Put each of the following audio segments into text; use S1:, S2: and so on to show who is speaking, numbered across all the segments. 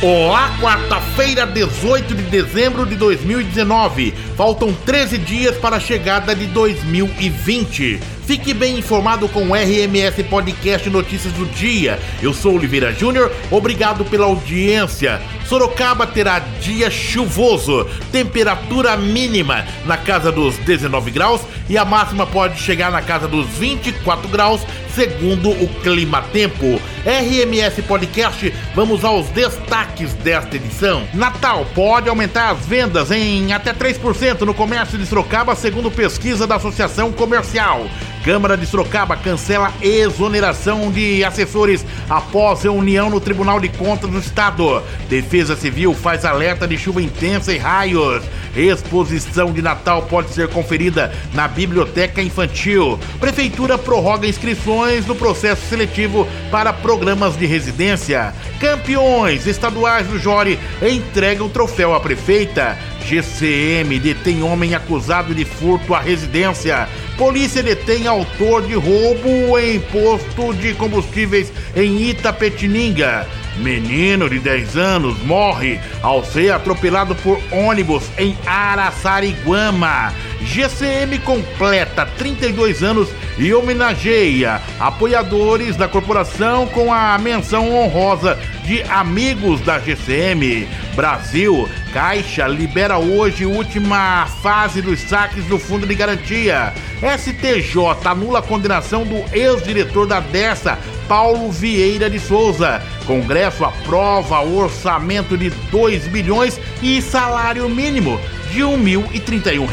S1: Olá, quarta-feira, 18 de dezembro de 2019. Faltam 13 dias para a chegada de 2020. Fique bem informado com o RMS Podcast Notícias do Dia. Eu sou Oliveira Júnior, obrigado pela audiência. Sorocaba terá dia chuvoso, temperatura mínima na casa dos 19 graus e a máxima pode chegar na casa dos 24 graus, segundo o Clima Tempo. RMS Podcast, vamos aos destaques desta edição. Natal pode aumentar as vendas em até 3% no comércio de Sorocaba, segundo pesquisa da Associação Comercial. Câmara de Sorocaba cancela exoneração de assessores após reunião no Tribunal de Contas do Estado. Defesa Civil faz alerta de chuva intensa e raios. Exposição de Natal pode ser conferida na Biblioteca Infantil. Prefeitura prorroga inscrições no processo seletivo para programas de residência. Campeões estaduais do Jore entregam troféu à prefeita. GCM detém homem acusado de furto à residência. Polícia detém autor de roubo em posto de combustíveis em Itapetininga. Menino de 10 anos morre ao ser atropelado por ônibus em Araçariguama. GCM completa 32 anos e homenageia apoiadores da corporação com a menção honrosa de amigos da GCM. Brasil, Caixa libera hoje última fase dos saques do Fundo de Garantia. STJ anula a condenação do ex-diretor da DESA, Paulo Vieira de Souza. Congresso aprova orçamento de 2 bilhões e salário mínimo de R$ 1.031.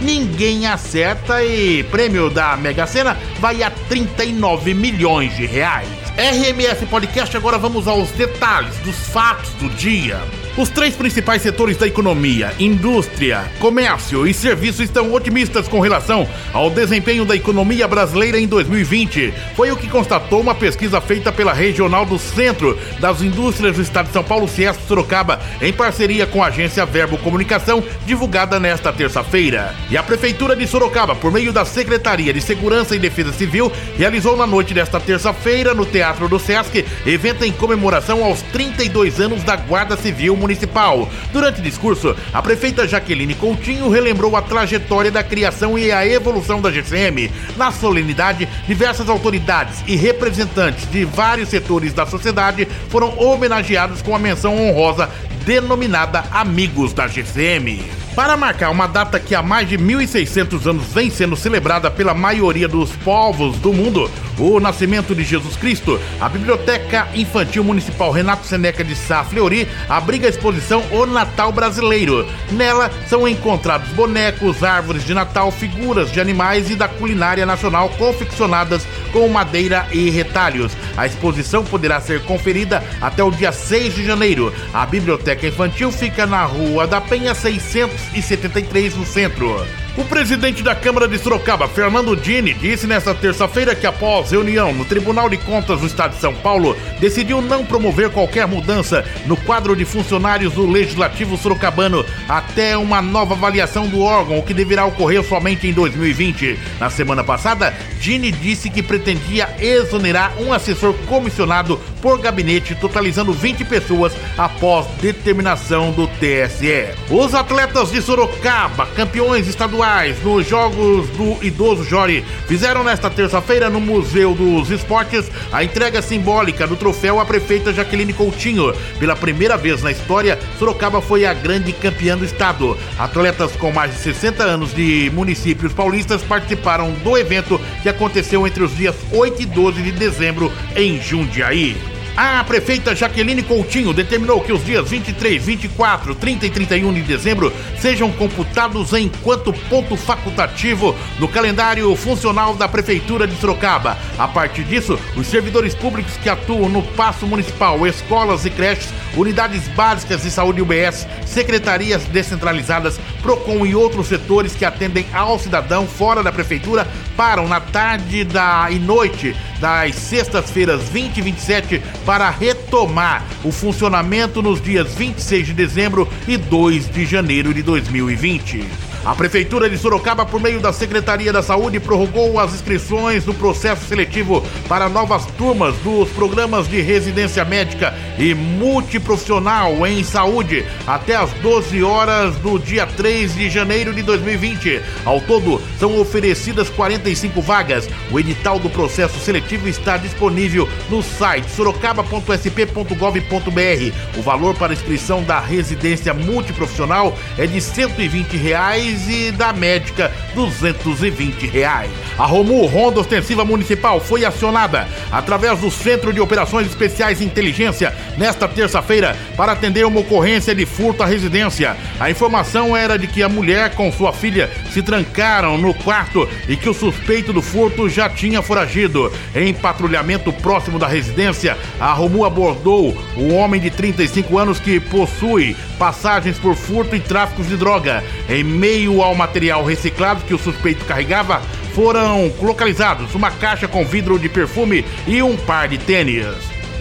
S1: Ninguém acerta e prêmio da Mega Sena vai a 39 milhões de reais. RMS Podcast, agora vamos aos detalhes dos fatos do dia. Os três principais setores da economia, indústria, comércio e serviço, estão otimistas com relação ao desempenho da economia brasileira em 2020. Foi o que constatou uma pesquisa feita pela Regional do Centro das Indústrias do Estado de São Paulo, Ciesp Sorocaba, em parceria com a agência Verbo Comunicação, divulgada nesta terça-feira. E a Prefeitura de Sorocaba, por meio da Secretaria de Segurança e Defesa Civil, realizou na noite desta terça-feira, no Teatro do Sesc, evento em comemoração aos 32 anos da Guarda Civil Municipal. Durante o discurso, a prefeita Jaqueline Coutinho relembrou a trajetória da criação e a evolução da GCM. Na solenidade, diversas autoridades e representantes de vários setores da sociedade foram homenageados com a menção honrosa denominada Amigos da GCM. Para marcar uma data que há mais de 1.600 anos vem sendo celebrada pela maioria dos povos do mundo, o nascimento de Jesus Cristo, a Biblioteca Infantil Municipal Renato Seneca de Sá Fleury abriga a exposição O Natal Brasileiro. Nela são encontrados bonecos, árvores de Natal, figuras de animais e da culinária nacional confeccionadas com madeira e retalhos. A exposição poderá ser conferida até o dia 6 de janeiro. A Biblioteca Infantil fica na Rua da Penha 673, no centro. O presidente da Câmara de Sorocaba, Fernando Dini, disse nesta terça-feira que após reunião no Tribunal de Contas do Estado de São Paulo, decidiu não promover qualquer mudança no quadro de funcionários do Legislativo Sorocabano até uma nova avaliação do órgão, o que deverá ocorrer somente em 2020. Na semana passada, Dini disse que pretendia exonerar um assessor comissionado por gabinete, totalizando 20 pessoas após determinação do TSE. Os atletas de Sorocaba, campeões estaduais nos Jogos do Idoso Jori fizeram nesta terça-feira no Museu dos Esportes a entrega simbólica do troféu à prefeita Jaqueline Coutinho. Pela primeira vez na história, Sorocaba foi a grande campeã do estado. Atletas com mais de 60 anos de municípios paulistas participaram do evento que aconteceu entre os dias 8 e 12 de dezembro em Jundiaí. A prefeita Jaqueline Coutinho determinou que os dias 23, 24, 30 e 31 de dezembro sejam computados enquanto ponto facultativo no calendário funcional da Prefeitura de Sorocaba. A partir disso, os servidores públicos que atuam no Paço Municipal, escolas e creches, unidades básicas de saúde UBS, secretarias descentralizadas, PROCON e outros setores que atendem ao cidadão fora da Prefeitura param na tarde da e noite das sextas-feiras 20 e 27 para retomar o funcionamento nos dias 26 de dezembro e 2 de janeiro de 2020. A Prefeitura de Sorocaba, por meio da Secretaria da Saúde, prorrogou as inscrições no processo seletivo para novas turmas dos programas de residência médica e multiprofissional em saúde até as 12 horas do dia 3 de janeiro de 2020. Ao todo, são oferecidas 45 vagas. O edital do processo seletivo está disponível no site sorocaba.sp.gov.br. O valor para inscrição da residência multiprofissional é de 120 reais reais e da médica 220 reais. A Romu Ronda Ostensiva Municipal foi acionada através do Centro de Operações Especiais Inteligência nesta terça-feira para atender uma ocorrência de furto à residência. A informação era de que a mulher com sua filha se trancaram no quarto e que o suspeito do furto já tinha foragido. Em patrulhamento próximo da residência, a Romu abordou o homem de 35 anos que possui passagens por furto e tráfico de droga. Em meio meio ao material reciclado que o suspeito carregava, foram localizados uma caixa com vidro de perfume e um par de tênis.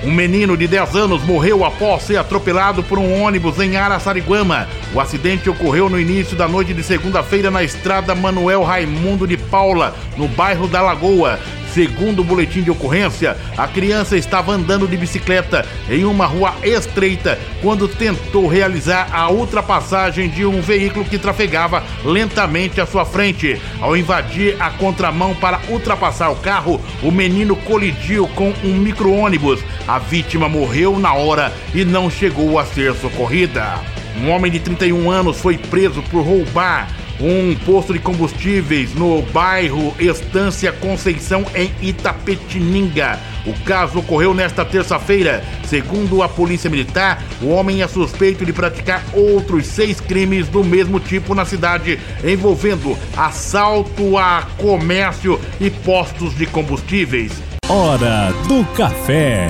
S1: Um menino de 10 anos morreu após ser atropelado por um ônibus em Araçariguama. O acidente ocorreu no início da noite de segunda-feira na estrada Manuel Raimundo de Paula, no bairro da Lagoa. Segundo o boletim de ocorrência, a criança estava andando de bicicleta em uma rua estreita quando tentou realizar a ultrapassagem de um veículo que trafegava lentamente à sua frente. Ao invadir a contramão para ultrapassar o carro, o menino colidiu com um micro-ônibus. A vítima morreu na hora e não chegou a ser socorrida. Um homem de 31 anos foi preso por roubar um posto de combustíveis no bairro Estância Conceição, em Itapetininga. O caso ocorreu nesta terça-feira. Segundo a Polícia Militar, o homem é suspeito de praticar outros seis crimes do mesmo tipo na cidade, envolvendo assalto a comércio e postos de combustíveis.
S2: Hora do café.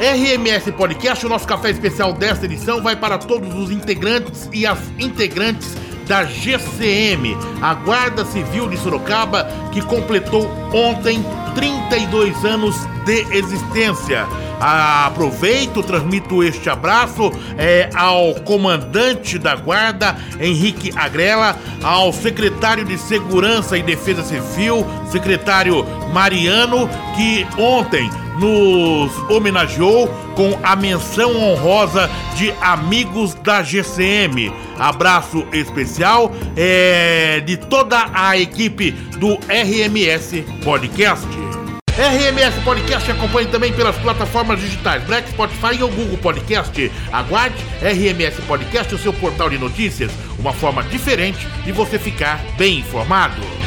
S1: RMS Podcast, o nosso café especial desta edição vai para todos os integrantes e as integrantes da GCM, a Guarda Civil de Sorocaba, que completou ontem 32 anos de existência. Aproveito, transmito este abraço é, ao comandante da Guarda, Henrique Agrela, ao secretário de Segurança e Defesa Civil, secretário Mariano, que ontem nos homenageou com a menção honrosa de amigos da GCM. Abraço especial é, de toda a equipe do RMS Podcast. RMS Podcast acompanhe também pelas plataformas digitais Black Spotify ou Google Podcast. Aguarde RMS Podcast, o seu portal de notícias, uma forma diferente de você ficar bem informado.